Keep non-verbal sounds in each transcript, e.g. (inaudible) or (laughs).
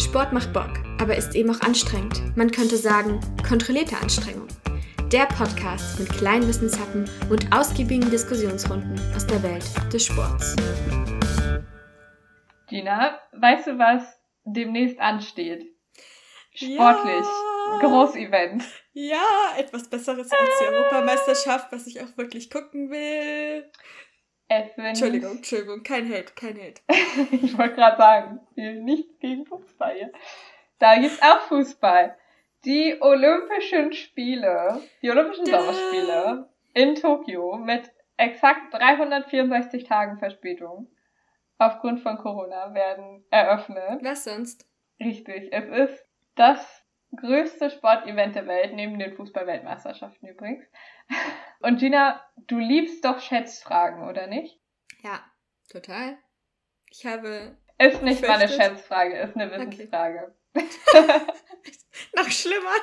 Sport macht Bock, aber ist eben auch anstrengend. Man könnte sagen, kontrollierte Anstrengung. Der Podcast mit kleinen Wissenshappen und ausgiebigen Diskussionsrunden aus der Welt des Sports. Gina, weißt du, was demnächst ansteht? Sportlich. Ja. Großevent. Ja, etwas Besseres als die Europameisterschaft, was ich auch wirklich gucken will. Entschuldigung, Entschuldigung, kein Hate, kein Hate. (laughs) ich wollte gerade sagen, nichts gegen Fußball hier. Da gibt's auch Fußball. Die Olympischen Spiele, die Olympischen da. Sommerspiele in Tokio mit exakt 364 Tagen Verspätung aufgrund von Corona werden eröffnet. Was sonst? Richtig, es ist das größte Sportevent der Welt, neben den Fußball-Weltmeisterschaften übrigens. (laughs) Und Gina, du liebst doch Schätzfragen, oder nicht? Ja, total. Ich habe. Ist nicht mal eine Schätzfrage, ist eine Wissensfrage. Okay. (laughs) Noch schlimmer.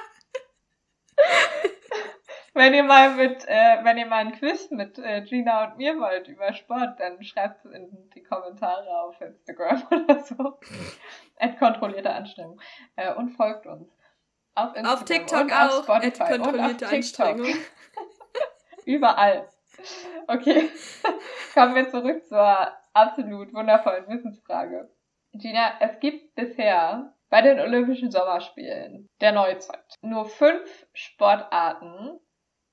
(laughs) wenn ihr mal mit, äh, wenn ihr mal ein Quiz mit äh, Gina und mir wollt über Sport, dann schreibt es in die Kommentare auf Instagram oder so. At kontrollierte Anstrengung. Äh, und folgt uns. Auf, auf TikTok auch. Auf Spotify kontrollierte auf Anstrengung. (laughs) Überall. Okay. (laughs) Kommen wir zurück zur absolut wundervollen Wissensfrage. Gina, es gibt bisher bei den Olympischen Sommerspielen der Neuzeit nur fünf Sportarten,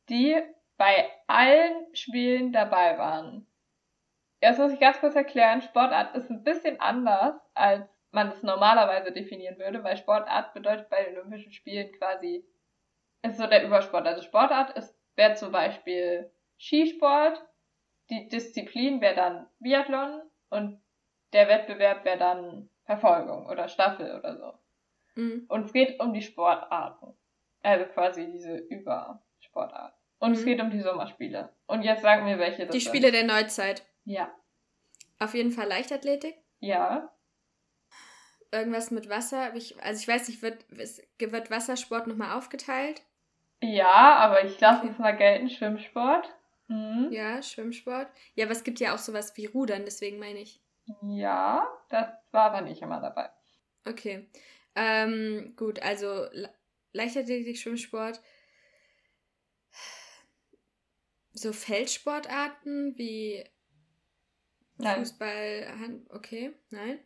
die bei allen Spielen dabei waren. Jetzt muss ich ganz kurz erklären, Sportart ist ein bisschen anders, als man es normalerweise definieren würde, weil Sportart bedeutet bei den Olympischen Spielen quasi, ist so der Übersport. Also Sportart ist, wäre zum Beispiel Skisport, die Disziplin wäre dann Biathlon und der Wettbewerb wäre dann Verfolgung oder Staffel oder so. Mhm. Und es geht um die Sportarten. Also quasi diese Übersportart. Und mhm. es geht um die Sommerspiele. Und jetzt sagen wir, welche das Die Spiele sind. der Neuzeit. Ja. Auf jeden Fall Leichtathletik. Ja. Irgendwas mit Wasser. Also ich weiß nicht, wird, wird Wassersport nochmal aufgeteilt? Ja, aber ich lasse jetzt mal gelten, Schwimmsport. Mhm. Ja, Schwimmsport. Ja, aber es gibt ja auch sowas wie Rudern, deswegen meine ich. Ja, das war aber nicht immer dabei. Okay. Ähm, gut, also Le Leichtathletik, Schwimmsport. So Feldsportarten wie nein. Fußball, Hand, okay, nein.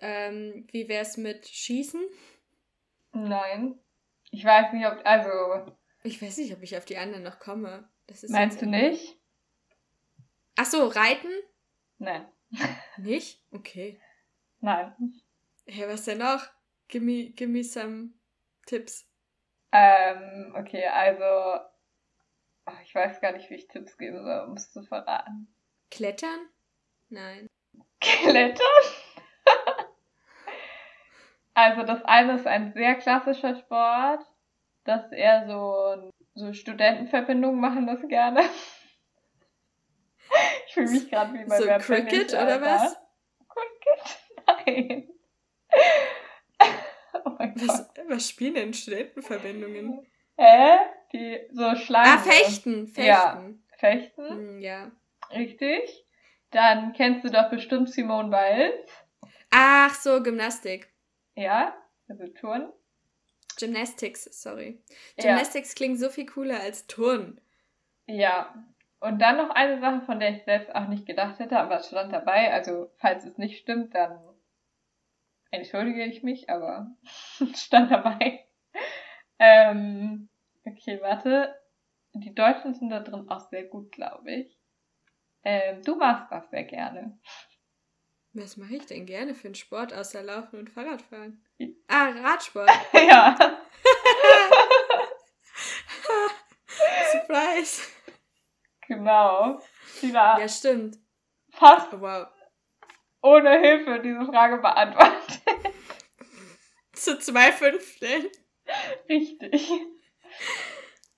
Ähm, wie wär's mit Schießen? Nein. Ich weiß nicht, ob, also. Ich weiß nicht, ob ich auf die anderen noch komme. Meinst du nicht? Ach so, Reiten? Nein. (laughs) Nicht? Okay. Nein. Hey, was denn noch? Give me, give me some Tipps. Ähm, okay, also. Ich weiß gar nicht, wie ich Tipps geben soll, um es zu verraten. Klettern? Nein. (laughs) Klettern? Also, das eine ist ein sehr klassischer Sport. Das ist eher so so Studentenverbindungen machen das gerne. (laughs) Ich fühle mich gerade wie bei so Wer Cricket oder was? Cricket? (laughs) Nein. (laughs) oh was, was spielen denn Studentenverbindungen? Hä? Die so Schlangen. Ah, Fechten. Fechten. Ja. Fechten? Hm, ja. Richtig. Dann kennst du doch bestimmt Simone Biles. Ach so, Gymnastik. Ja, also Turnen. Gymnastics, sorry. Gymnastics ja. klingt so viel cooler als Turnen. Ja. Und dann noch eine Sache, von der ich selbst auch nicht gedacht hätte, aber es stand dabei. Also, falls es nicht stimmt, dann entschuldige ich mich, aber (laughs) es stand dabei. Ähm, okay, warte. Die Deutschen sind da drin auch sehr gut, glaube ich. Ähm, du machst das sehr gerne. Was mache ich denn gerne für einen Sport außer Laufen und Fahrradfahren? Ah, Radsport. (laughs) ja. (laughs) Surprise. Genau. War ja, stimmt. Fast wow. ohne Hilfe diese Frage beantwortet. Zu zwei Fünfteln. Richtig.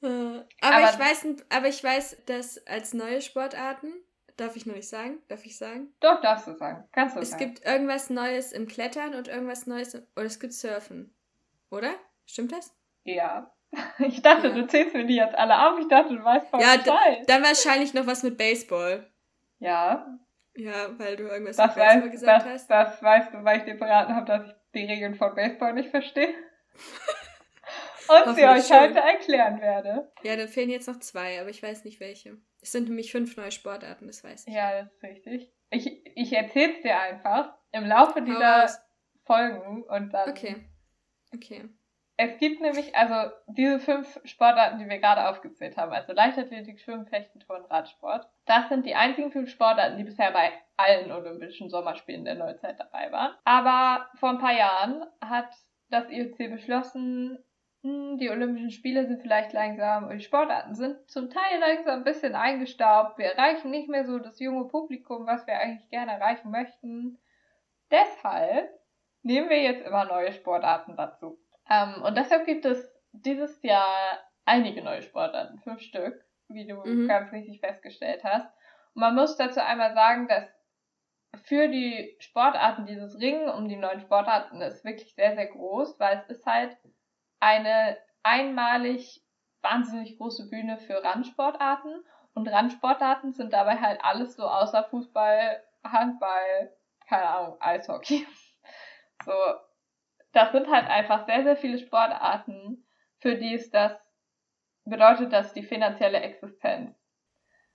Äh, aber, aber, ich weiß, aber ich weiß, dass als neue Sportarten Darf ich noch nicht sagen? Darf ich sagen? Doch, darfst du sagen. Kannst du es sagen. Es gibt irgendwas Neues im Klettern und irgendwas Neues im, oder es gibt Surfen. Oder? Stimmt das? Ja. (laughs) Ich dachte, ja. du zählst mir die jetzt alle auf. Ich dachte, du weißt voll Ja, dann wahrscheinlich noch was mit Baseball. Ja. Ja, weil du irgendwas das mit Baseball weiß, gesagt das, hast. Das weißt du, weil ich dir beraten habe, dass ich die Regeln von Baseball nicht verstehe. (laughs) und sie euch heute erklären werde. Ja, dann fehlen jetzt noch zwei, aber ich weiß nicht welche. Es sind nämlich fünf neue Sportarten, das weiß ich. Ja, das ist richtig. Ich, ich erzähl's dir einfach im Laufe dieser Folgen und dann. Okay. Okay. Es gibt nämlich, also diese fünf Sportarten, die wir gerade aufgezählt haben, also Leichtathletik, Schwimmen, Fechten, Turnen, Radsport, das sind die einzigen fünf Sportarten, die bisher bei allen Olympischen Sommerspielen der Neuzeit dabei waren. Aber vor ein paar Jahren hat das IOC beschlossen, die Olympischen Spiele sind vielleicht langsam und die Sportarten sind zum Teil langsam ein bisschen eingestaubt. Wir erreichen nicht mehr so das junge Publikum, was wir eigentlich gerne erreichen möchten. Deshalb nehmen wir jetzt immer neue Sportarten dazu. Ähm, und deshalb gibt es dieses Jahr einige neue Sportarten, fünf Stück, wie du mhm. ganz richtig festgestellt hast. Und man muss dazu einmal sagen, dass für die Sportarten dieses Ringen um die neuen Sportarten ist wirklich sehr, sehr groß, weil es ist halt eine einmalig wahnsinnig große Bühne für Randsportarten. Und Randsportarten sind dabei halt alles so außer Fußball, Handball, keine Ahnung, Eishockey. (laughs) So, das sind halt einfach sehr, sehr viele Sportarten, für die es das bedeutet, dass die finanzielle Existenz.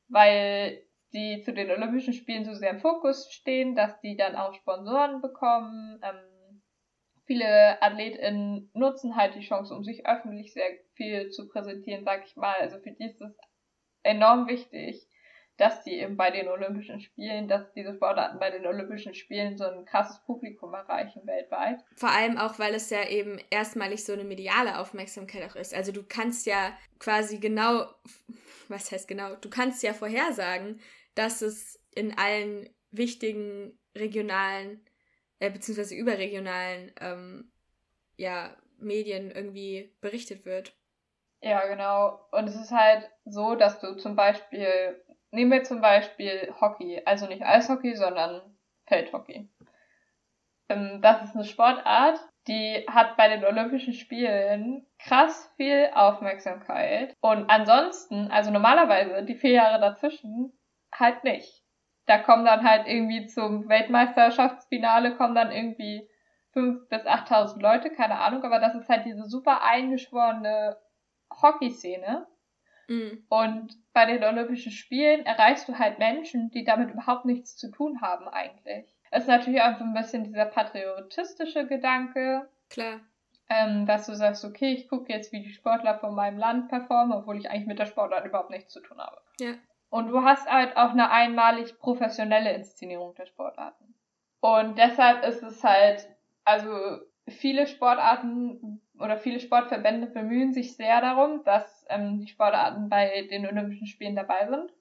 Weil die zu den Olympischen Spielen so sehr im Fokus stehen, dass die dann auch Sponsoren bekommen. Ähm, viele AthletInnen nutzen halt die Chance, um sich öffentlich sehr viel zu präsentieren, sag ich mal. Also für die ist es enorm wichtig, dass die eben bei den Olympischen Spielen, dass diese Sportarten bei den Olympischen Spielen so ein krasses Publikum erreichen weltweit. Vor allem auch, weil es ja eben erstmalig so eine mediale Aufmerksamkeit auch ist. Also du kannst ja quasi genau, was heißt genau, du kannst ja vorhersagen, dass es in allen wichtigen regionalen, äh, beziehungsweise überregionalen, ähm, ja, Medien irgendwie berichtet wird. Ja, genau. Und es ist halt so, dass du zum Beispiel Nehmen wir zum Beispiel Hockey, also nicht Eishockey, sondern Feldhockey. Ähm, das ist eine Sportart, die hat bei den Olympischen Spielen krass viel Aufmerksamkeit. Und ansonsten, also normalerweise die vier Jahre dazwischen, halt nicht. Da kommen dann halt irgendwie zum Weltmeisterschaftsfinale kommen dann irgendwie fünf bis achttausend Leute, keine Ahnung, aber das ist halt diese super eingeschworene Hockeyszene. Mhm. Und bei den Olympischen Spielen erreichst du halt Menschen, die damit überhaupt nichts zu tun haben eigentlich. Es ist natürlich auch so ein bisschen dieser patriotistische Gedanke. Klar. Ähm, dass du sagst, okay, ich gucke jetzt, wie die Sportler von meinem Land performen, obwohl ich eigentlich mit der Sportart überhaupt nichts zu tun habe. Ja. Und du hast halt auch eine einmalig professionelle Inszenierung der Sportarten. Und deshalb ist es halt, also viele Sportarten oder viele Sportverbände bemühen sich sehr darum, dass ähm, die Sportarten bei den Olympischen Spielen dabei sind.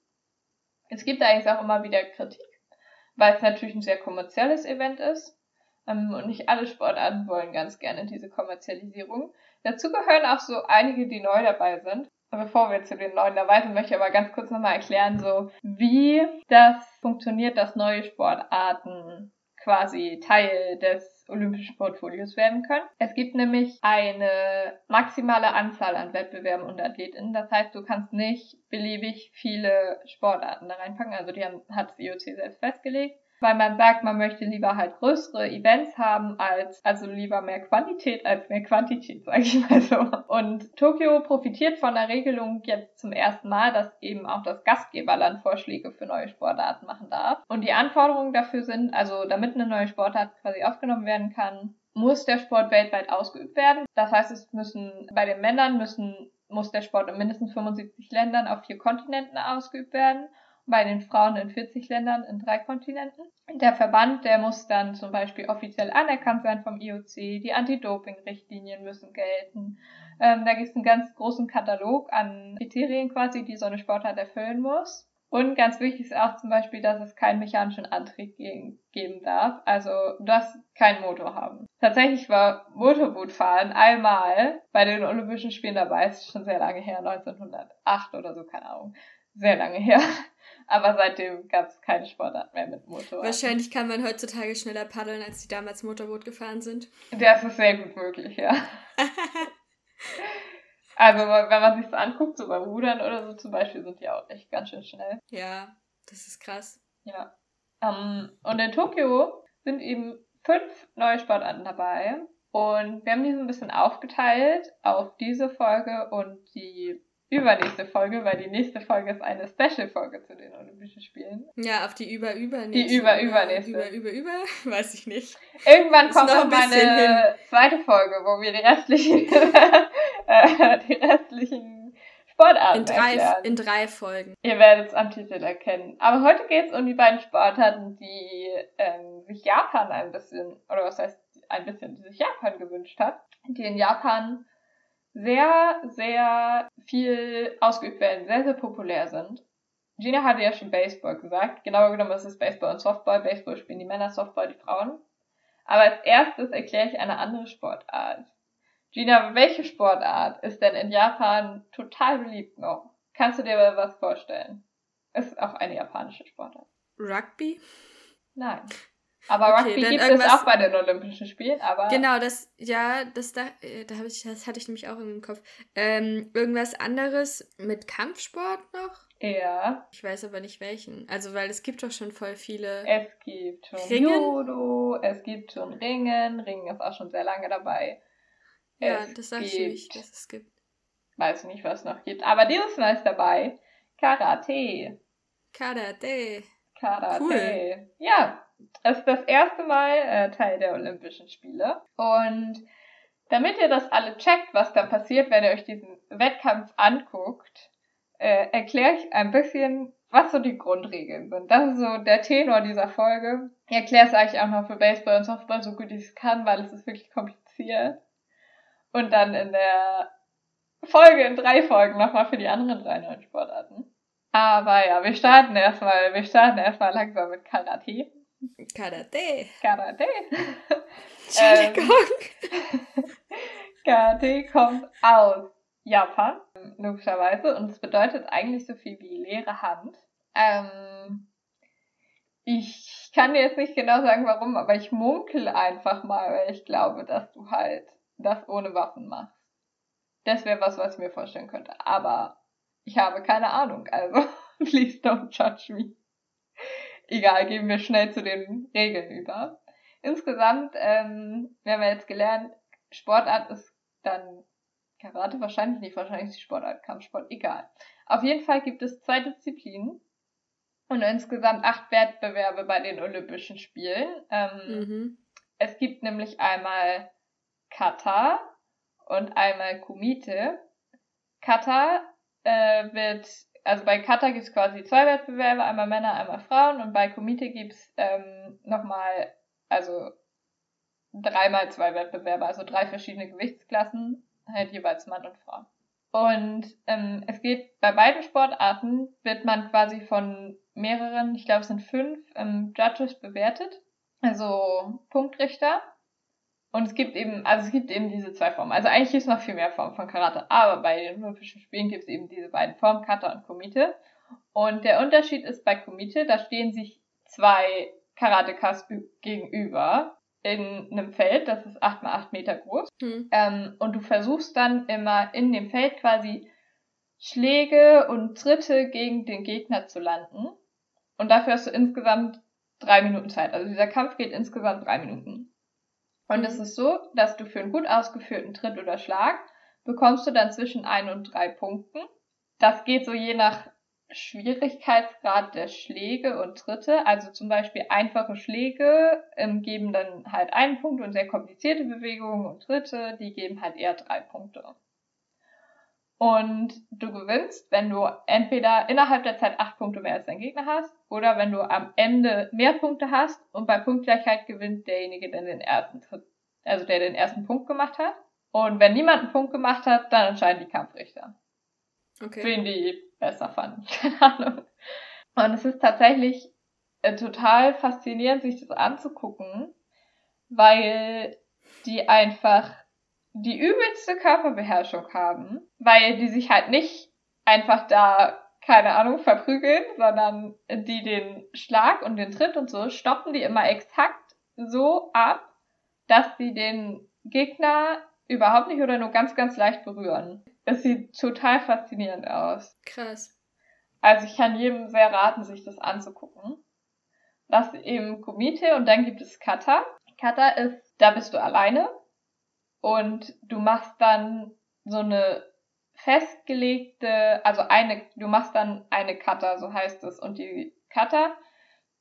Es gibt eigentlich auch immer wieder Kritik, weil es natürlich ein sehr kommerzielles Event ist. Ähm, und nicht alle Sportarten wollen ganz gerne diese Kommerzialisierung. Dazu gehören auch so einige, die neu dabei sind. Bevor wir zu den neuen dabei sind, möchte ich aber ganz kurz nochmal erklären, so wie das funktioniert, dass neue Sportarten quasi Teil des olympischen Portfolios werden können. Es gibt nämlich eine maximale Anzahl an Wettbewerben und AthletInnen. Das heißt, du kannst nicht beliebig viele Sportarten da reinpacken. Also die haben, hat das IOC selbst festgelegt weil man sagt, man möchte lieber halt größere Events haben als, also lieber mehr Qualität als mehr Quantität, (laughs) sage ich mal so. Und Tokio profitiert von der Regelung jetzt zum ersten Mal, dass eben auch das Gastgeberland Vorschläge für neue Sportarten machen darf. Und die Anforderungen dafür sind, also damit eine neue Sportart quasi aufgenommen werden kann, muss der Sport weltweit ausgeübt werden. Das heißt, es müssen bei den Männern müssen muss der Sport in mindestens 75 Ländern auf vier Kontinenten ausgeübt werden bei den Frauen in 40 Ländern in drei Kontinenten. Der Verband, der muss dann zum Beispiel offiziell anerkannt sein vom IOC, die Anti-Doping-Richtlinien müssen gelten. Ähm, da gibt es einen ganz großen Katalog an Kriterien quasi, die so eine Sportart erfüllen muss. Und ganz wichtig ist auch zum Beispiel, dass es keinen mechanischen Antrieb geben darf. Also du darfst keinen Motor haben. Tatsächlich war Motorbootfahren einmal bei den Olympischen Spielen dabei. Ist schon sehr lange her, 1908 oder so, keine Ahnung. Sehr lange her. Aber seitdem gab es keine Sportart mehr mit Motor. Wahrscheinlich kann man heutzutage schneller paddeln, als die damals Motorboot gefahren sind. Das ist sehr gut möglich, ja. also wenn man sich so anguckt, so beim Rudern oder so zum Beispiel, sind die auch echt ganz schön schnell. Ja, das ist krass. Ja. Um, ähm, und in Tokio sind eben fünf neue Sportarten dabei. Und wir haben die so ein bisschen aufgeteilt auf diese Folge und die übernächste Folge, weil die nächste Folge ist eine Special-Folge zu den Olympischen Spielen. Ja, auf die über-übernächste. Die über-übernächste. Über-über-über, (laughs) weiß ich nicht. Irgendwann ist kommt noch meine zweite Folge, wo wir die restlichen, (laughs) äh, die restlichen Sportarten in drei, erklären. In drei Folgen. Ihr werdet es am Titel erkennen. Aber heute geht es um die beiden Sportarten, die ähm, sich Japan ein bisschen, oder was heißt ein bisschen, die sich Japan gewünscht hat, die in Japan sehr, sehr viel ausgeübt werden, sehr, sehr populär sind. Gina hatte ja schon Baseball gesagt. Genauer genommen ist es Baseball und Softball. Baseball spielen die Männer, Softball die Frauen. Aber als erstes erkläre ich eine andere Sportart. Gina, welche Sportart ist denn in Japan total beliebt noch? Kannst du dir mal was vorstellen? Ist auch eine japanische Sportart. Rugby? Nein. Aber okay, Rugby gibt es auch bei den Olympischen Spielen, aber. Genau, das, ja, das da, äh, da habe ich, das hatte ich nämlich auch im Kopf. Ähm, irgendwas anderes mit Kampfsport noch? Ja. Ich weiß aber nicht welchen. Also, weil es gibt doch schon voll viele. Es gibt schon Ringen? Judo, es gibt schon Ringen. Ringen ist auch schon sehr lange dabei. Ja, es das sag ich nicht, dass es gibt. Weiß nicht, was es noch gibt. Aber dieses Mal ist dabei Karate. Karate. Karate. Cool. Ja, es ist das erste Mal äh, Teil der Olympischen Spiele. Und damit ihr das alle checkt, was da passiert, wenn ihr euch diesen Wettkampf anguckt, äh, erkläre ich ein bisschen, was so die Grundregeln sind. Das ist so der Tenor dieser Folge. Ich erkläre es eigentlich auch noch für Baseball und Softball so gut ich es kann, weil es ist wirklich kompliziert. Und dann in der Folge, in drei Folgen nochmal für die anderen drei neuen Sportarten. Aber ja, wir starten erstmal, wir starten erstmal langsam mit Karate. Karate. Karate. Entschuldigung. Ähm, (laughs) Karate kommt aus Japan, logischerweise, und es bedeutet eigentlich so viel wie leere Hand. Ähm, ich kann dir jetzt nicht genau sagen, warum, aber ich munkel einfach mal, weil ich glaube, dass du halt das ohne Waffen machst. Das wäre was, was ich mir vorstellen könnte. Aber ich habe keine Ahnung, also (laughs) please don't judge me. Egal, gehen wir schnell zu den Regeln über. Insgesamt, ähm, wir haben ja jetzt gelernt, Sportart ist dann Karate wahrscheinlich nicht, wahrscheinlich ist die Sportart Kampfsport, egal. Auf jeden Fall gibt es zwei Disziplinen und insgesamt acht Wettbewerbe bei den Olympischen Spielen. Ähm, mhm. Es gibt nämlich einmal Kata und einmal Kumite. Kata äh, wird also bei Kata gibt es quasi zwei Wettbewerbe, einmal Männer, einmal Frauen und bei Komite gibt es ähm, nochmal, also dreimal zwei Wettbewerbe, also drei verschiedene Gewichtsklassen, halt jeweils Mann und Frau. Und ähm, es geht bei beiden Sportarten, wird man quasi von mehreren, ich glaube es sind fünf, ähm, Judges bewertet, also Punktrichter. Und es gibt eben, also es gibt eben diese zwei Formen. Also eigentlich gibt es noch viel mehr Formen von Karate, aber bei den Olympischen Spielen gibt es eben diese beiden Formen, Kata und Kumite. Und der Unterschied ist bei Kumite, da stehen sich zwei Karatekas gegenüber in einem Feld, das ist 8 mal 8 Meter groß. Hm. Ähm, und du versuchst dann immer in dem Feld quasi Schläge und Tritte gegen den Gegner zu landen. Und dafür hast du insgesamt drei Minuten Zeit. Also dieser Kampf geht insgesamt drei Minuten. Und es ist so, dass du für einen gut ausgeführten Tritt oder Schlag bekommst du dann zwischen ein und drei Punkten. Das geht so je nach Schwierigkeitsgrad der Schläge und Tritte. Also zum Beispiel einfache Schläge ähm, geben dann halt einen Punkt und sehr komplizierte Bewegungen und Tritte, die geben halt eher drei Punkte. Und du gewinnst, wenn du entweder innerhalb der Zeit acht Punkte mehr als dein Gegner hast oder wenn du am Ende mehr Punkte hast und bei Punktgleichheit gewinnt derjenige, der den ersten, also der den ersten Punkt gemacht hat. Und wenn niemand einen Punkt gemacht hat, dann entscheiden die Kampfrichter. Okay. Wen die besser fanden. (laughs) Keine Ahnung. Und es ist tatsächlich äh, total faszinierend, sich das anzugucken, weil die einfach die übelste Körperbeherrschung haben, weil die sich halt nicht einfach da, keine Ahnung, verprügeln, sondern die den Schlag und den Tritt und so stoppen die immer exakt so ab, dass sie den Gegner überhaupt nicht oder nur ganz, ganz leicht berühren. Es sieht total faszinierend aus. Krass. Also ich kann jedem sehr raten, sich das anzugucken. Das ist eben Kumite und dann gibt es Kata. Kata ist, da bist du alleine und du machst dann so eine festgelegte, also eine, du machst dann eine Kata, so heißt es. Und die Kata,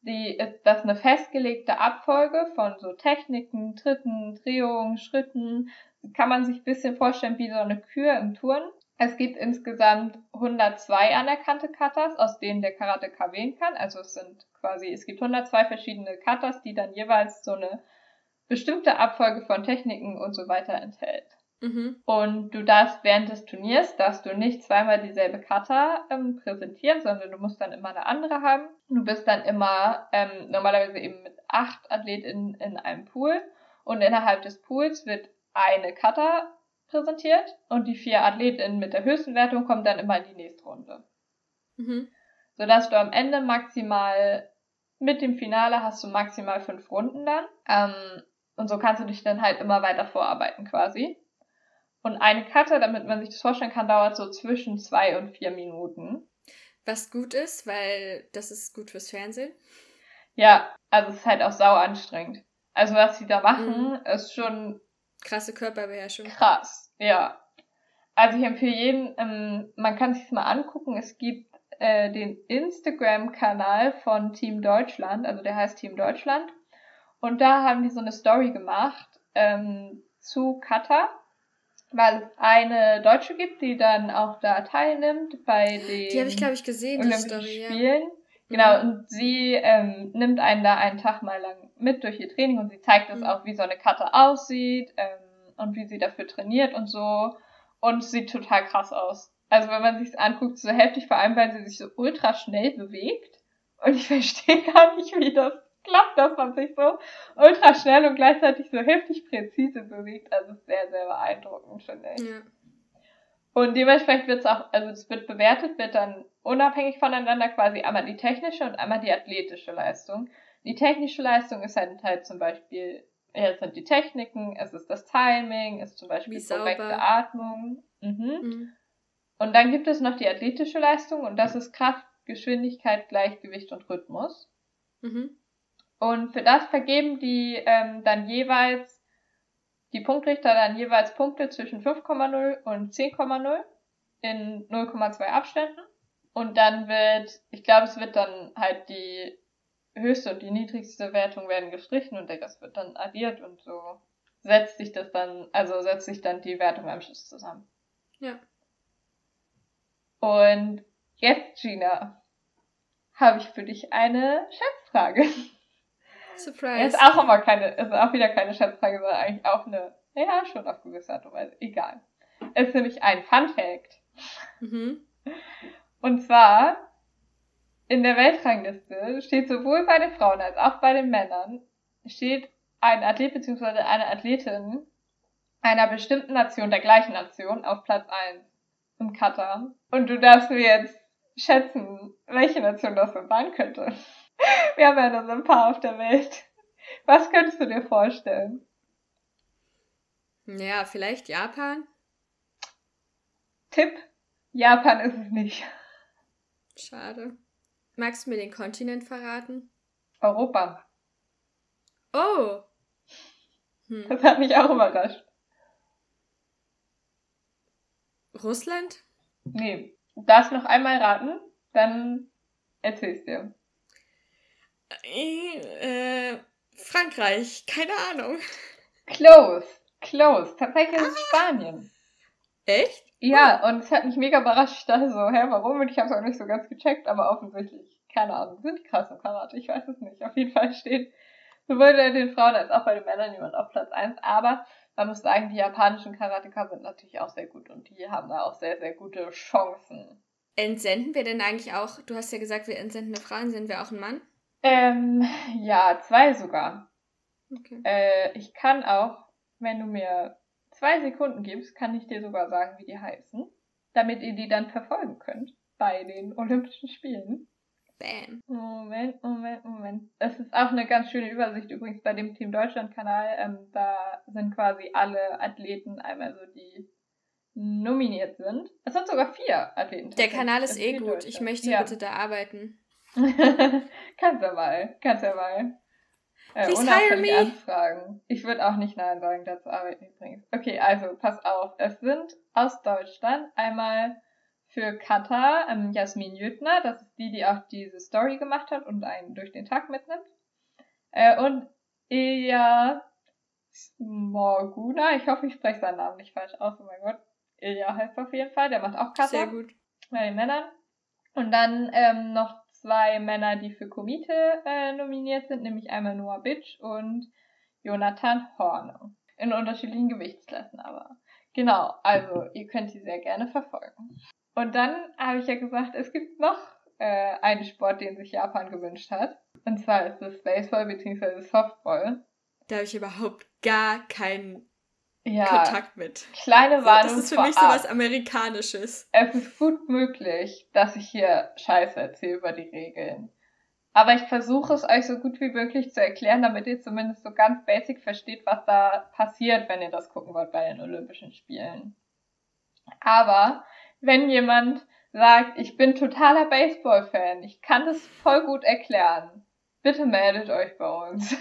die ist das eine festgelegte Abfolge von so Techniken, Tritten, Drehungen, Schritten. Kann man sich ein bisschen vorstellen wie so eine Kür im Turn. Es gibt insgesamt 102 anerkannte Katas, aus denen der Karateka wählen kann. Also es sind quasi, es gibt 102 verschiedene Katas, die dann jeweils so eine bestimmte Abfolge von Techniken und so weiter enthält. Mhm. Und du darfst während des Turniers, darfst du nicht zweimal dieselbe Kata ähm, präsentieren, sondern du musst dann immer eine andere haben. Du bist dann immer ähm, normalerweise eben mit acht AthletInnen in einem Pool und innerhalb des Pools wird eine Kata präsentiert und die vier AthletInnen mit der höchsten Wertung kommen dann immer in die nächste Runde. Mhm. Sodass du am Ende maximal mit dem Finale hast du maximal fünf Runden dann. Ähm, und so kannst du dich dann halt immer weiter vorarbeiten quasi. Und eine Karte, damit man sich das vorstellen kann, dauert so zwischen zwei und vier Minuten. Was gut ist, weil das ist gut fürs Fernsehen. Ja, also es ist halt auch sau anstrengend. Also was sie da machen, mhm. ist schon krasse Körperbeherrschung. Krass, ja. Also ich empfehle jeden, ähm, man kann sich mal angucken. Es gibt äh, den Instagram-Kanal von Team Deutschland, also der heißt Team Deutschland. Und da haben die so eine Story gemacht ähm, zu Kata, weil es eine Deutsche gibt, die dann auch da teilnimmt bei den die habe ich ich gesehen die Story, Spielen. Ja. Genau, mhm. und sie ähm, nimmt einen da einen Tag mal lang mit durch ihr Training und sie zeigt das mhm. auch, wie so eine Karte aussieht ähm, und wie sie dafür trainiert und so. Und sieht total krass aus. Also wenn man sich's anguckt, so heftig, vor allem weil sie sich so ultra schnell bewegt. Und ich (laughs) verstehe gar nicht, wie das klappt, dass man sich so ultra schnell und gleichzeitig so heftig präzise bewegt. Also sehr, sehr beeindruckend, finde ich. Ja. Und dementsprechend wird es auch, also es wird bewertet, wird dann unabhängig voneinander quasi einmal die technische und einmal die athletische Leistung. Die technische Leistung ist halt, halt zum Beispiel, ja, es sind die Techniken, es ist das Timing, es ist zum Beispiel Wie korrekte sauber. Atmung. Mhm. Mhm. Und dann gibt es noch die athletische Leistung und das ist Kraft, Geschwindigkeit, Gleichgewicht und Rhythmus. Mhm. Und für das vergeben die ähm, dann jeweils, die Punktrichter dann jeweils Punkte zwischen 5,0 und 10,0 in 0,2 Abständen. Und dann wird, ich glaube, es wird dann halt die höchste und die niedrigste Wertung werden gestrichen und das wird dann addiert und so setzt sich das dann, also setzt sich dann die Wertung am Schluss zusammen. Ja. Und jetzt, Gina, habe ich für dich eine Schätzfrage. Surprise. Ist auch immer keine, ist auch wieder keine Schätzfrage, sondern eigentlich auch eine, ja, schon auf gewisse Art und Weise. Egal. Ist nämlich ein Fun Fact. Mhm. Und zwar, in der Weltrangliste steht sowohl bei den Frauen als auch bei den Männern, steht ein Athlet bzw. eine Athletin einer bestimmten Nation, der gleichen Nation, auf Platz 1 im Katar. Und du darfst mir jetzt schätzen, welche Nation das denn sein könnte. Wir haben ja nur so ein paar auf der Welt. Was könntest du dir vorstellen? Ja, vielleicht Japan? Tipp: Japan ist es nicht. Schade. Magst du mir den Kontinent verraten? Europa. Oh! Hm. Das hat mich auch überrascht. Russland? Nee. Du darfst noch einmal raten, dann erzähl's dir. Äh, Frankreich, keine Ahnung. Close, close. Tatsächlich ist es ah. Spanien. Echt? Ja, oh. und es hat mich mega überrascht. Ich so, hä, warum? Und ich habe es auch nicht so ganz gecheckt, aber offensichtlich, keine Ahnung, sind krass im Karate. Ich weiß es nicht. Auf jeden Fall steht sowohl bei den Frauen als auch bei den Männern jemand auf Platz 1. Aber man muss sagen, die japanischen Karateka sind natürlich auch sehr gut und die haben da auch sehr, sehr gute Chancen. Entsenden wir denn eigentlich auch, du hast ja gesagt, wir entsenden eine Frau, sind wir auch ein Mann? Ähm, ja, zwei sogar. Okay. Äh, ich kann auch, wenn du mir zwei Sekunden gibst, kann ich dir sogar sagen, wie die heißen, damit ihr die dann verfolgen könnt bei den Olympischen Spielen. Bam. Moment, Moment, Moment. Es ist auch eine ganz schöne Übersicht übrigens bei dem Team Deutschland-Kanal. Ähm, da sind quasi alle Athleten einmal so, die nominiert sind. Es sind sogar vier Athleten. Der Kanal ist eh gut. Ich möchte ja. bitte da arbeiten. (laughs) kannst ja mal, kannst ja mal. Äh, Please hire me. Anfragen. Ich würde auch nicht Nein sagen, dazu arbeiten übrigens. Okay, also pass auf. Es sind aus Deutschland einmal für Katar ähm, Jasmin Jüttner, das ist die, die auch diese Story gemacht hat und einen durch den Tag mitnimmt. Äh, und Ilya Morguna, ich hoffe, ich spreche seinen Namen nicht falsch aus, oh mein Gott. Ilya heißt auf jeden Fall, der macht auch Katar. Sehr gut. Bei den Männern. Und dann ähm, noch zwei Männer, die für Komite äh, nominiert sind, nämlich einmal Noah Bitch und Jonathan Horne. In unterschiedlichen Gewichtsklassen aber. Genau, also ihr könnt sie sehr gerne verfolgen. Und dann habe ich ja gesagt, es gibt noch äh, einen Sport, den sich Japan gewünscht hat. Und zwar ist es Baseball bzw. Softball. Da habe ich überhaupt gar keinen ja, Kontakt mit. Kleine Warnung. Das ist für mich so was Amerikanisches. Es ist gut möglich, dass ich hier Scheiße erzähle über die Regeln. Aber ich versuche es euch so gut wie möglich zu erklären, damit ihr zumindest so ganz basic versteht, was da passiert, wenn ihr das gucken wollt bei den Olympischen Spielen. Aber wenn jemand sagt, ich bin totaler Baseball-Fan, ich kann das voll gut erklären, bitte meldet euch bei uns.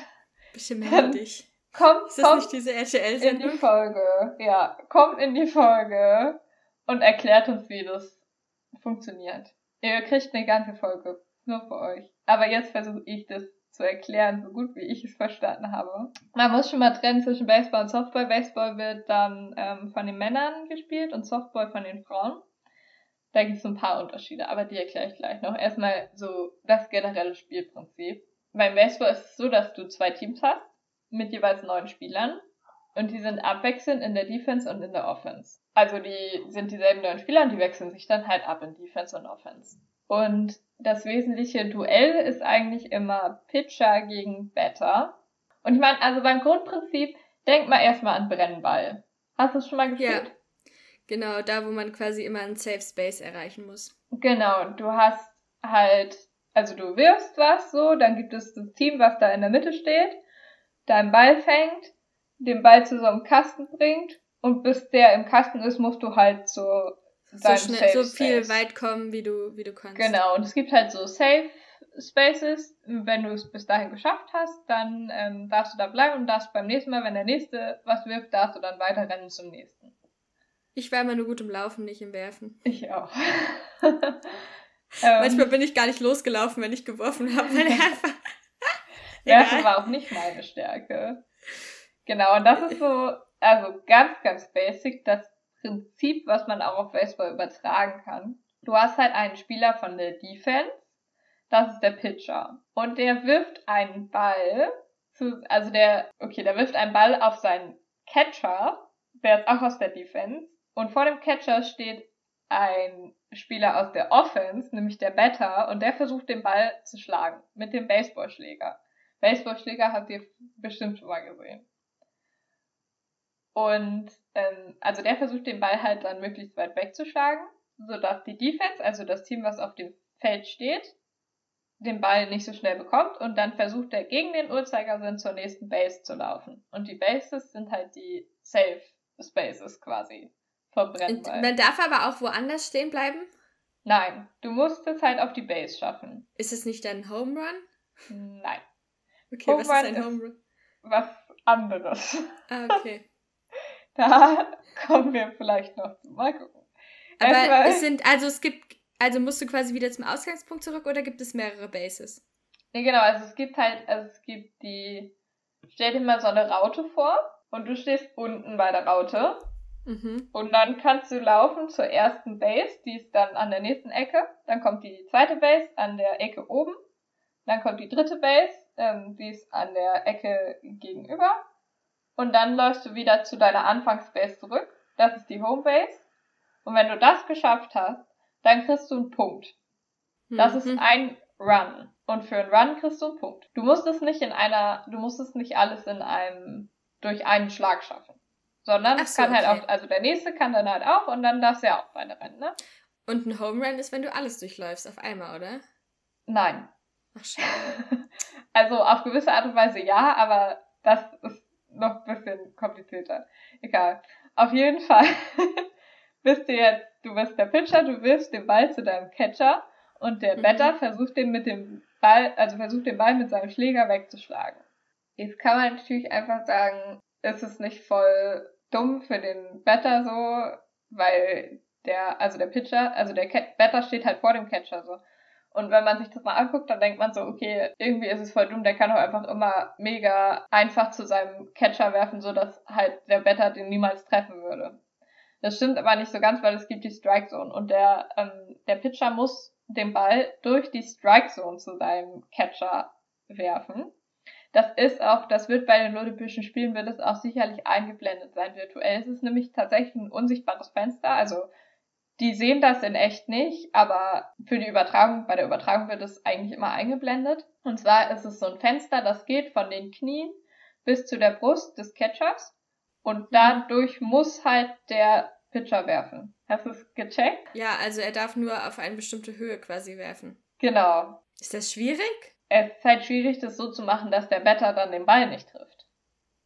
Bitte melde (laughs) dich. Kommt, Ist das kommt nicht diese RTL-Sendung? In die Folge, ja. Kommt in die Folge und erklärt uns, wie das funktioniert. Ihr kriegt eine ganze Folge. Nur für euch. Aber jetzt versuche ich das zu erklären, so gut wie ich es verstanden habe. Man muss schon mal trennen zwischen Baseball und Softball. Baseball wird dann ähm, von den Männern gespielt und Softball von den Frauen. Da gibt es ein paar Unterschiede, aber die erkläre ich gleich noch. Erstmal so das generelle Spielprinzip. Beim Baseball ist es so, dass du zwei Teams hast mit jeweils neun Spielern und die sind abwechselnd in der Defense und in der Offense. Also die sind dieselben neun Spieler und die wechseln sich dann halt ab in Defense und Offense. Und das wesentliche Duell ist eigentlich immer Pitcher gegen Batter. Und ich meine, also beim Grundprinzip, denk mal erstmal an Brennball. Hast du es schon mal gespielt? Ja. Genau, da wo man quasi immer einen Safe Space erreichen muss. Genau, du hast halt, also du wirfst was so, dann gibt es das Team, was da in der Mitte steht, deinen Ball fängt, den Ball zu so einem Kasten bringt und bis der im Kasten ist, musst du halt so so schnell, so viel weit kommen, wie du, wie du kannst. Genau, und es gibt halt so Safe Spaces. Wenn du es bis dahin geschafft hast, dann ähm, darfst du da bleiben und darfst beim nächsten Mal, wenn der nächste was wirft, darfst du dann weiter rennen zum nächsten. Ich war immer nur gut im Laufen, nicht im Werfen. Ich auch. (laughs) Manchmal bin ich gar nicht losgelaufen, wenn ich geworfen habe, weil (laughs) einfach. Werfen war auch nicht meine Stärke. Genau, und das ist so, also ganz, ganz basic, das Prinzip, was man auch auf Baseball übertragen kann. Du hast halt einen Spieler von der Defense, das ist der Pitcher. Und der wirft einen Ball zu, also der, okay, der wirft einen Ball auf seinen Catcher, der ist auch aus der Defense. Und vor dem Catcher steht ein Spieler aus der Offense, nämlich der Batter, und der versucht den Ball zu schlagen mit dem Baseballschläger. Baseballschläger habt ihr bestimmt schon mal gesehen. Und ähm, also der versucht den Ball halt dann möglichst weit wegzuschlagen, sodass die Defense, also das Team, was auf dem Feld steht, den Ball nicht so schnell bekommt und dann versucht er gegen den Uhrzeigersinn zur nächsten Base zu laufen. Und die Bases sind halt die Safe Spaces quasi vom Brennball. Man darf aber auch woanders stehen bleiben? Nein, du musst es halt auf die Base schaffen. Ist es nicht ein Home Run? Nein. Okay, Home was ist ein Home Run? Was anderes. Ah, okay. (laughs) Da kommen wir vielleicht noch zu. Mal gucken. Aber Erstmal, es sind, also es gibt, also musst du quasi wieder zum Ausgangspunkt zurück oder gibt es mehrere Bases? Nee, genau, also es gibt halt, also es gibt die, stell dir mal so eine Raute vor und du stehst unten bei der Raute. Mhm. Und dann kannst du laufen zur ersten Base, die ist dann an der nächsten Ecke. Dann kommt die zweite Base an der Ecke oben. Dann kommt die dritte Base, ähm, die ist an der Ecke gegenüber. Und dann läufst du wieder zu deiner Anfangsbase zurück. Das ist die Homebase. Und wenn du das geschafft hast, dann kriegst du einen Punkt. Das mhm. ist ein Run. Und für einen Run kriegst du einen Punkt. Du musst es nicht in einer, du musst es nicht alles in einem, durch einen Schlag schaffen. Sondern so, es kann halt auch, also der nächste kann dann halt auch und dann darfst du ja auch weiter rennen, ne? Und ein Home Run ist, wenn du alles durchläufst auf einmal, oder? Nein. Ach, (laughs) also auf gewisse Art und Weise ja, aber das ist noch ein bisschen komplizierter. Egal. Auf jeden Fall (laughs) bist du jetzt, du bist der Pitcher, du wirfst den Ball zu deinem Catcher und der mhm. Batter versucht den mit dem Ball, also versucht den Ball mit seinem Schläger wegzuschlagen. Jetzt kann man natürlich einfach sagen, ist es nicht voll dumm für den Better so, weil der, also der Pitcher, also der Better steht halt vor dem Catcher so. Und wenn man sich das mal anguckt, dann denkt man so, okay, irgendwie ist es voll dumm, der kann doch einfach immer mega einfach zu seinem Catcher werfen, so dass halt der Better den niemals treffen würde. Das stimmt aber nicht so ganz, weil es gibt die Strike Zone und der, ähm, der Pitcher muss den Ball durch die Strike Zone zu seinem Catcher werfen. Das ist auch, das wird bei den Olympischen Spielen wird es auch sicherlich eingeblendet sein virtuell. Es ist nämlich tatsächlich ein unsichtbares Fenster, also die sehen das in echt nicht, aber für die Übertragung, bei der Übertragung wird es eigentlich immer eingeblendet. Und zwar ist es so ein Fenster, das geht von den Knien bis zu der Brust des Catchers. Und mhm. dadurch muss halt der Pitcher werfen. Hast du es gecheckt? Ja, also er darf nur auf eine bestimmte Höhe quasi werfen. Genau. Ist das schwierig? Es ist halt schwierig, das so zu machen, dass der Better dann den Ball nicht trifft.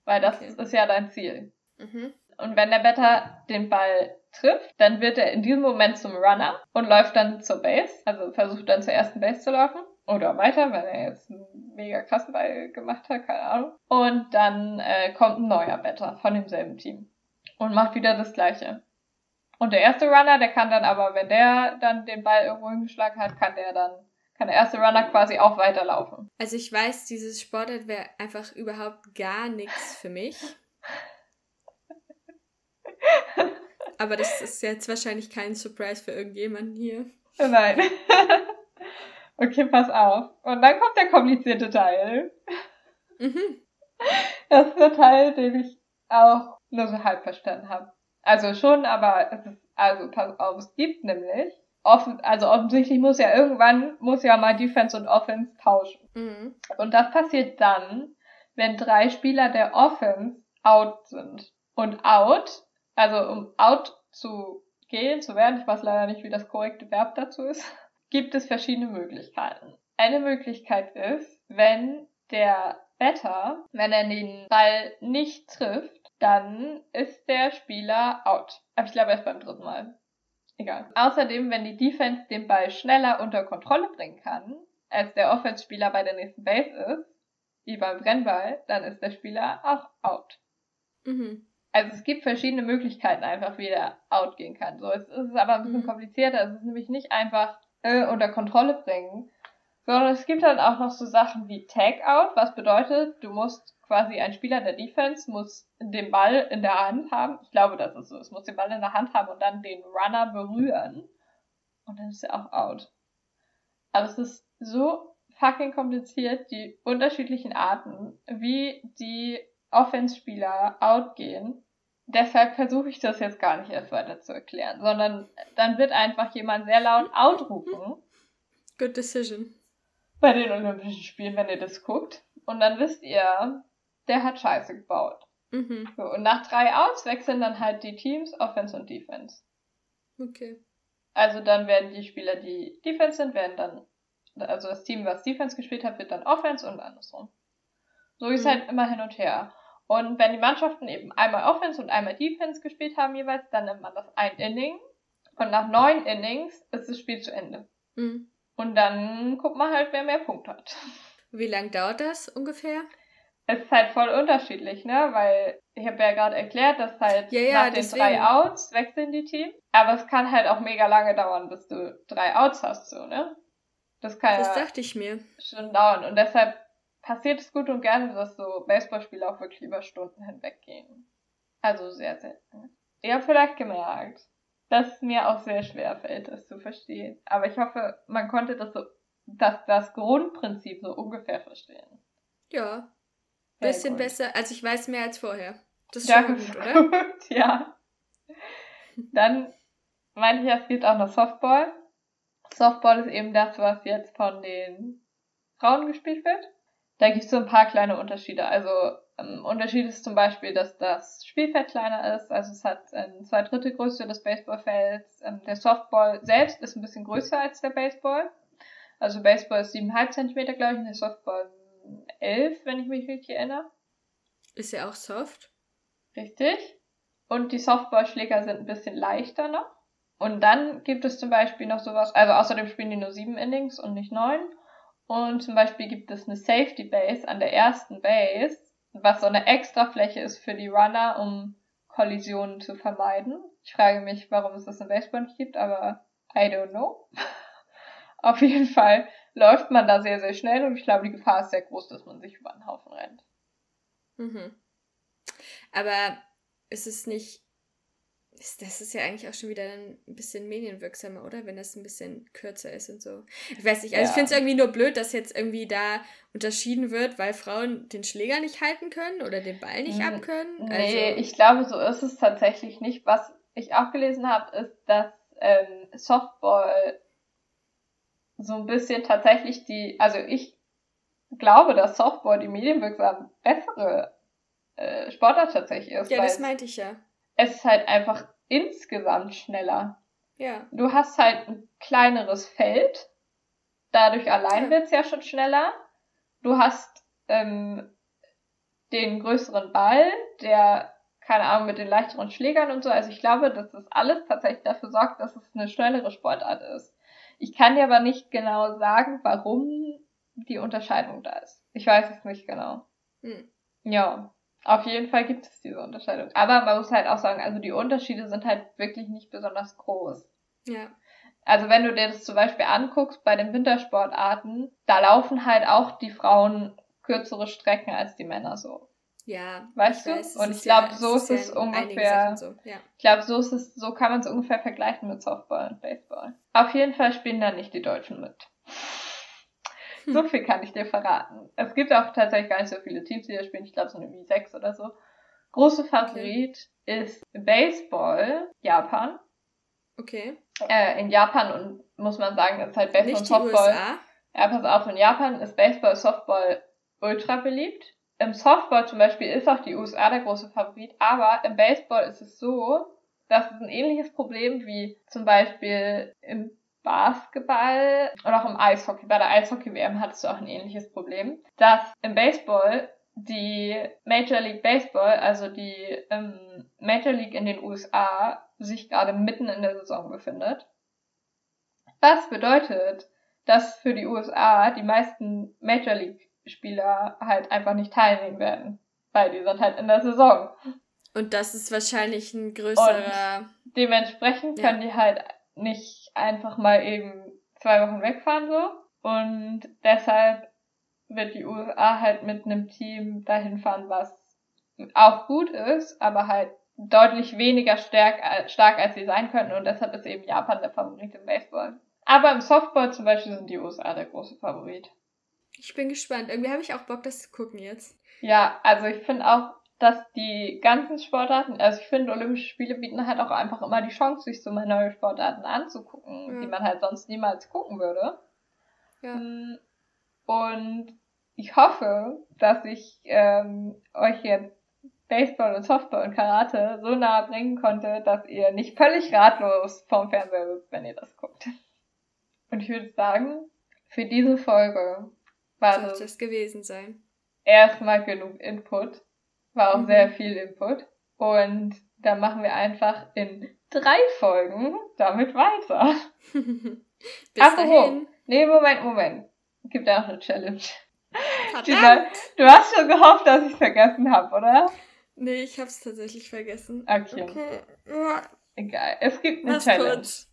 Weil das okay. ist ja dein Ziel. Mhm. Und wenn der Better den Ball trifft, dann wird er in diesem Moment zum Runner und läuft dann zur Base, also versucht dann zur ersten Base zu laufen oder weiter, wenn er jetzt einen mega krassen Ball gemacht hat, keine Ahnung. Und dann äh, kommt ein neuer Better von demselben Team und macht wieder das gleiche. Und der erste Runner, der kann dann aber, wenn der dann den Ball irgendwo hingeschlagen hat, kann der dann, kann der erste Runner quasi auch weiterlaufen. Also ich weiß, dieses Sportart wäre einfach überhaupt gar nichts für mich. (laughs) Aber das ist jetzt wahrscheinlich kein Surprise für irgendjemanden hier. Nein. (laughs) okay, pass auf. Und dann kommt der komplizierte Teil. Mhm. Das ist der Teil, den ich auch nur so halb verstanden habe. Also schon, aber es ist, also pass auf, es gibt nämlich, offen, also offensichtlich muss ja irgendwann, muss ja mal Defense und Offense tauschen. Mhm. Und das passiert dann, wenn drei Spieler der Offense out sind. Und out also um out zu gehen, zu werden, ich weiß leider nicht, wie das korrekte Verb dazu ist, (laughs) gibt es verschiedene Möglichkeiten. Eine Möglichkeit ist, wenn der Better, wenn er den Ball nicht trifft, dann ist der Spieler out. Aber ich glaube erst beim dritten Mal. Egal. Außerdem, wenn die Defense den Ball schneller unter Kontrolle bringen kann, als der Offense-Spieler bei der nächsten Base ist, wie beim Brennball, dann ist der Spieler auch out. Mhm. Also es gibt verschiedene Möglichkeiten einfach, wie der out gehen kann. So, es ist aber ein bisschen mhm. komplizierter. Es ist nämlich nicht einfach äh, unter Kontrolle bringen, sondern es gibt dann auch noch so Sachen wie Tag Out, was bedeutet, du musst quasi ein Spieler der Defense muss den Ball in der Hand haben. Ich glaube, das ist so. Es muss den Ball in der Hand haben und dann den Runner berühren. Und dann ist er auch out. Aber es ist so fucking kompliziert, die unterschiedlichen Arten, wie die Offense-Spieler outgehen deshalb versuche ich das jetzt gar nicht erst weiter zu erklären, sondern dann wird einfach jemand sehr laut outrufen. Good decision. Bei den Olympischen Spielen, wenn ihr das guckt. Und dann wisst ihr, der hat Scheiße gebaut. Mhm. So, und nach drei Outs wechseln dann halt die Teams Offense und Defense. Okay. Also dann werden die Spieler, die Defense sind, werden dann, also das Team, was Defense gespielt hat, wird dann Offense und andersrum. So ist mhm. halt immer hin und her. Und wenn die Mannschaften eben einmal Offense und einmal Defense gespielt haben jeweils, dann nimmt man das ein Inning. Und nach neun Innings ist das Spiel zu Ende. Mhm. Und dann guckt man halt, wer mehr Punkte hat. Wie lang dauert das ungefähr? Es ist halt voll unterschiedlich, ne? Weil ich habe ja gerade erklärt, dass halt ja, ja, nach den deswegen. drei Outs wechseln die Teams. Aber es kann halt auch mega lange dauern, bis du drei Outs hast, so, ne? Das kann das ja dachte ich mir. schon dauern. Und deshalb passiert es gut und gerne, dass so Baseballspiele auch wirklich über Stunden hinweg gehen. Also sehr selten. Ihr habt vielleicht gemerkt, dass es mir auch sehr schwer fällt, das zu verstehen. Aber ich hoffe, man konnte das so, dass das Grundprinzip so ungefähr verstehen. Ja. Sehr bisschen gut. besser. Also ich weiß mehr als vorher. Das ist ja, schon gut, (laughs) oder? Gut, ja. Dann meinte ich, es gibt auch noch Softball. Softball ist eben das, was jetzt von den Frauen gespielt wird. Da gibt es so ein paar kleine Unterschiede. Also ähm, Unterschied ist zum Beispiel, dass das Spielfeld kleiner ist. Also es hat ähm, zwei Drittel Größe des Baseballfelds. Ähm, der Softball selbst ist ein bisschen größer als der Baseball. Also Baseball ist 7,5 Zentimeter, glaube ich, und der Softball 11, wenn ich mich richtig erinnere. Ist ja auch soft. Richtig. Und die Softballschläger sind ein bisschen leichter noch. Und dann gibt es zum Beispiel noch sowas, also außerdem spielen die nur sieben Innings und nicht neun. Und zum Beispiel gibt es eine Safety Base an der ersten Base, was so eine extra Fläche ist für die Runner, um Kollisionen zu vermeiden. Ich frage mich, warum es das im Baseball nicht gibt, aber I don't know. (laughs) Auf jeden Fall läuft man da sehr, sehr schnell und ich glaube, die Gefahr ist sehr groß, dass man sich über einen Haufen rennt. Mhm. Aber ist es nicht das ist ja eigentlich auch schon wieder ein bisschen medienwirksamer, oder? Wenn das ein bisschen kürzer ist und so. Ich weiß nicht, also ja. ich finde es irgendwie nur blöd, dass jetzt irgendwie da unterschieden wird, weil Frauen den Schläger nicht halten können oder den Ball nicht hm, abkönnen. Nee, also, ich glaube, so ist es tatsächlich nicht. Was ich auch gelesen habe, ist, dass ähm, Softball so ein bisschen tatsächlich die, also ich glaube, dass Softball die medienwirksam bessere äh, Sportart tatsächlich ist. Ja, das meinte ich ja es ist halt einfach insgesamt schneller. Ja. Du hast halt ein kleineres Feld. Dadurch allein ja. wird's ja schon schneller. Du hast ähm, den größeren Ball, der, keine Ahnung, mit den leichteren Schlägern und so. Also ich glaube, dass das alles tatsächlich dafür sorgt, dass es eine schnellere Sportart ist. Ich kann dir aber nicht genau sagen, warum die Unterscheidung da ist. Ich weiß es nicht genau. Hm. Ja. Auf jeden Fall gibt es diese Unterscheidung. Aber man muss halt auch sagen, also die Unterschiede sind halt wirklich nicht besonders groß. Ja. Also wenn du dir das zum Beispiel anguckst bei den Wintersportarten, da laufen halt auch die Frauen kürzere Strecken als die Männer so. Ja. Weißt du? Weiß, und ich glaube, ja, so ist es ja ungefähr. So. Ja. Ich glaube, so ist es, so kann man es ungefähr vergleichen mit Softball und Baseball. Auf jeden Fall spielen da nicht die Deutschen mit. (laughs) So viel kann ich dir verraten. Es gibt auch tatsächlich gar nicht so viele Teams, die da spielen. Ich glaube, so eine sechs oder so. Große Favorit okay. ist Baseball, Japan. Okay. Äh, in Japan und muss man sagen, ist halt Baseball und Softball. Ja, pass auf, in Japan ist Baseball, Softball ultra beliebt. Im Softball zum Beispiel ist auch die USA der große Favorit, aber im Baseball ist es so, dass es ein ähnliches Problem wie zum Beispiel im Basketball oder auch im Eishockey. Bei der Eishockey-WM hattest du auch ein ähnliches Problem, dass im Baseball die Major League Baseball, also die ähm, Major League in den USA, sich gerade mitten in der Saison befindet. Was bedeutet, dass für die USA die meisten Major League Spieler halt einfach nicht teilnehmen werden, weil die sind halt in der Saison. Und das ist wahrscheinlich ein größerer. Und dementsprechend können ja. die halt nicht einfach mal eben zwei Wochen wegfahren so. Und deshalb wird die USA halt mit einem Team dahin fahren, was auch gut ist, aber halt deutlich weniger stark, stark als sie sein könnten und deshalb ist eben Japan der Favorit im Baseball. Aber im Softball zum Beispiel sind die USA der große Favorit. Ich bin gespannt. Irgendwie habe ich auch Bock, das zu gucken jetzt. Ja, also ich finde auch, dass die ganzen Sportarten, also ich finde, Olympische Spiele bieten halt auch einfach immer die Chance, sich so mal neue Sportarten anzugucken, ja. die man halt sonst niemals gucken würde. Ja. Mm, und ich hoffe, dass ich ähm, euch jetzt Baseball und Softball und Karate so nahe bringen konnte, dass ihr nicht völlig ratlos vorm Fernseher sitzt, wenn ihr das guckt. Und ich würde sagen, für diese Folge war das gewesen sein. Erstmal genug Input. War auch mhm. sehr viel Input. Und dann machen wir einfach in drei Folgen damit weiter. (laughs) Bis Ach, dahin. Nee, Moment, Moment. Gibt ja auch eine Challenge. Gina, du hast schon gehofft, dass ich vergessen habe, oder? Nee, ich hab's tatsächlich vergessen. Okay. okay. Egal. Es gibt eine was Challenge. Kurz.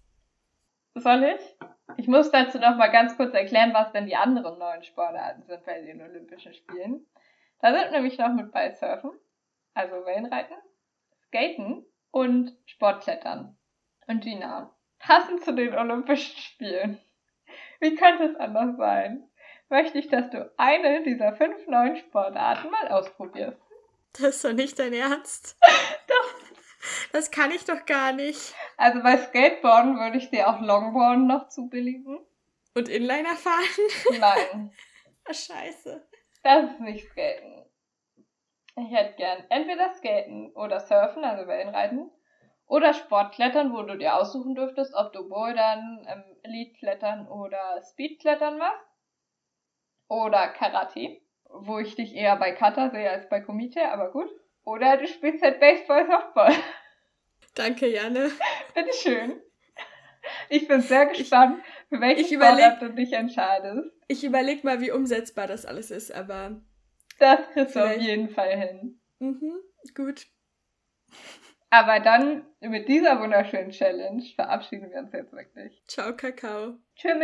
Soll ich? Ich muss dazu noch mal ganz kurz erklären, was denn die anderen neuen Sportarten sind bei den Olympischen Spielen. Da sind nämlich noch mit bei Surfen, also Wellenreiten, Skaten und Sportklettern. Und Gina, passend zu den Olympischen Spielen, wie könnte es anders sein, möchte ich, dass du eine dieser fünf neuen Sportarten mal ausprobierst. Das ist doch nicht dein Ernst. (laughs) doch. Das kann ich doch gar nicht. Also bei Skateboarden würde ich dir auch Longboarden noch zubilligen. Und Inliner fahren? Nein. (laughs) Ach, scheiße. Das ist nicht Skaten. Ich hätte gern entweder Skaten oder Surfen, also Wellenreiten, oder Sportklettern, wo du dir aussuchen dürftest, ob du Bouldern, ähm, Elite-Klettern oder Speedklettern machst. Oder Karate, wo ich dich eher bei Kata sehe als bei Komite, aber gut. Oder du spielst halt Baseball, Softball. (laughs) Danke, Janne. Bitteschön. ich bin sehr gespannt, für welche ich Sportart du dich entscheidest. Ich überleg mal, wie umsetzbar das alles ist, aber. Das (laughs) kriegst du auf jeden Fall hin. Mhm, gut. Aber dann mit dieser wunderschönen Challenge verabschieden wir uns jetzt wirklich. Ciao, Kakao. Tschö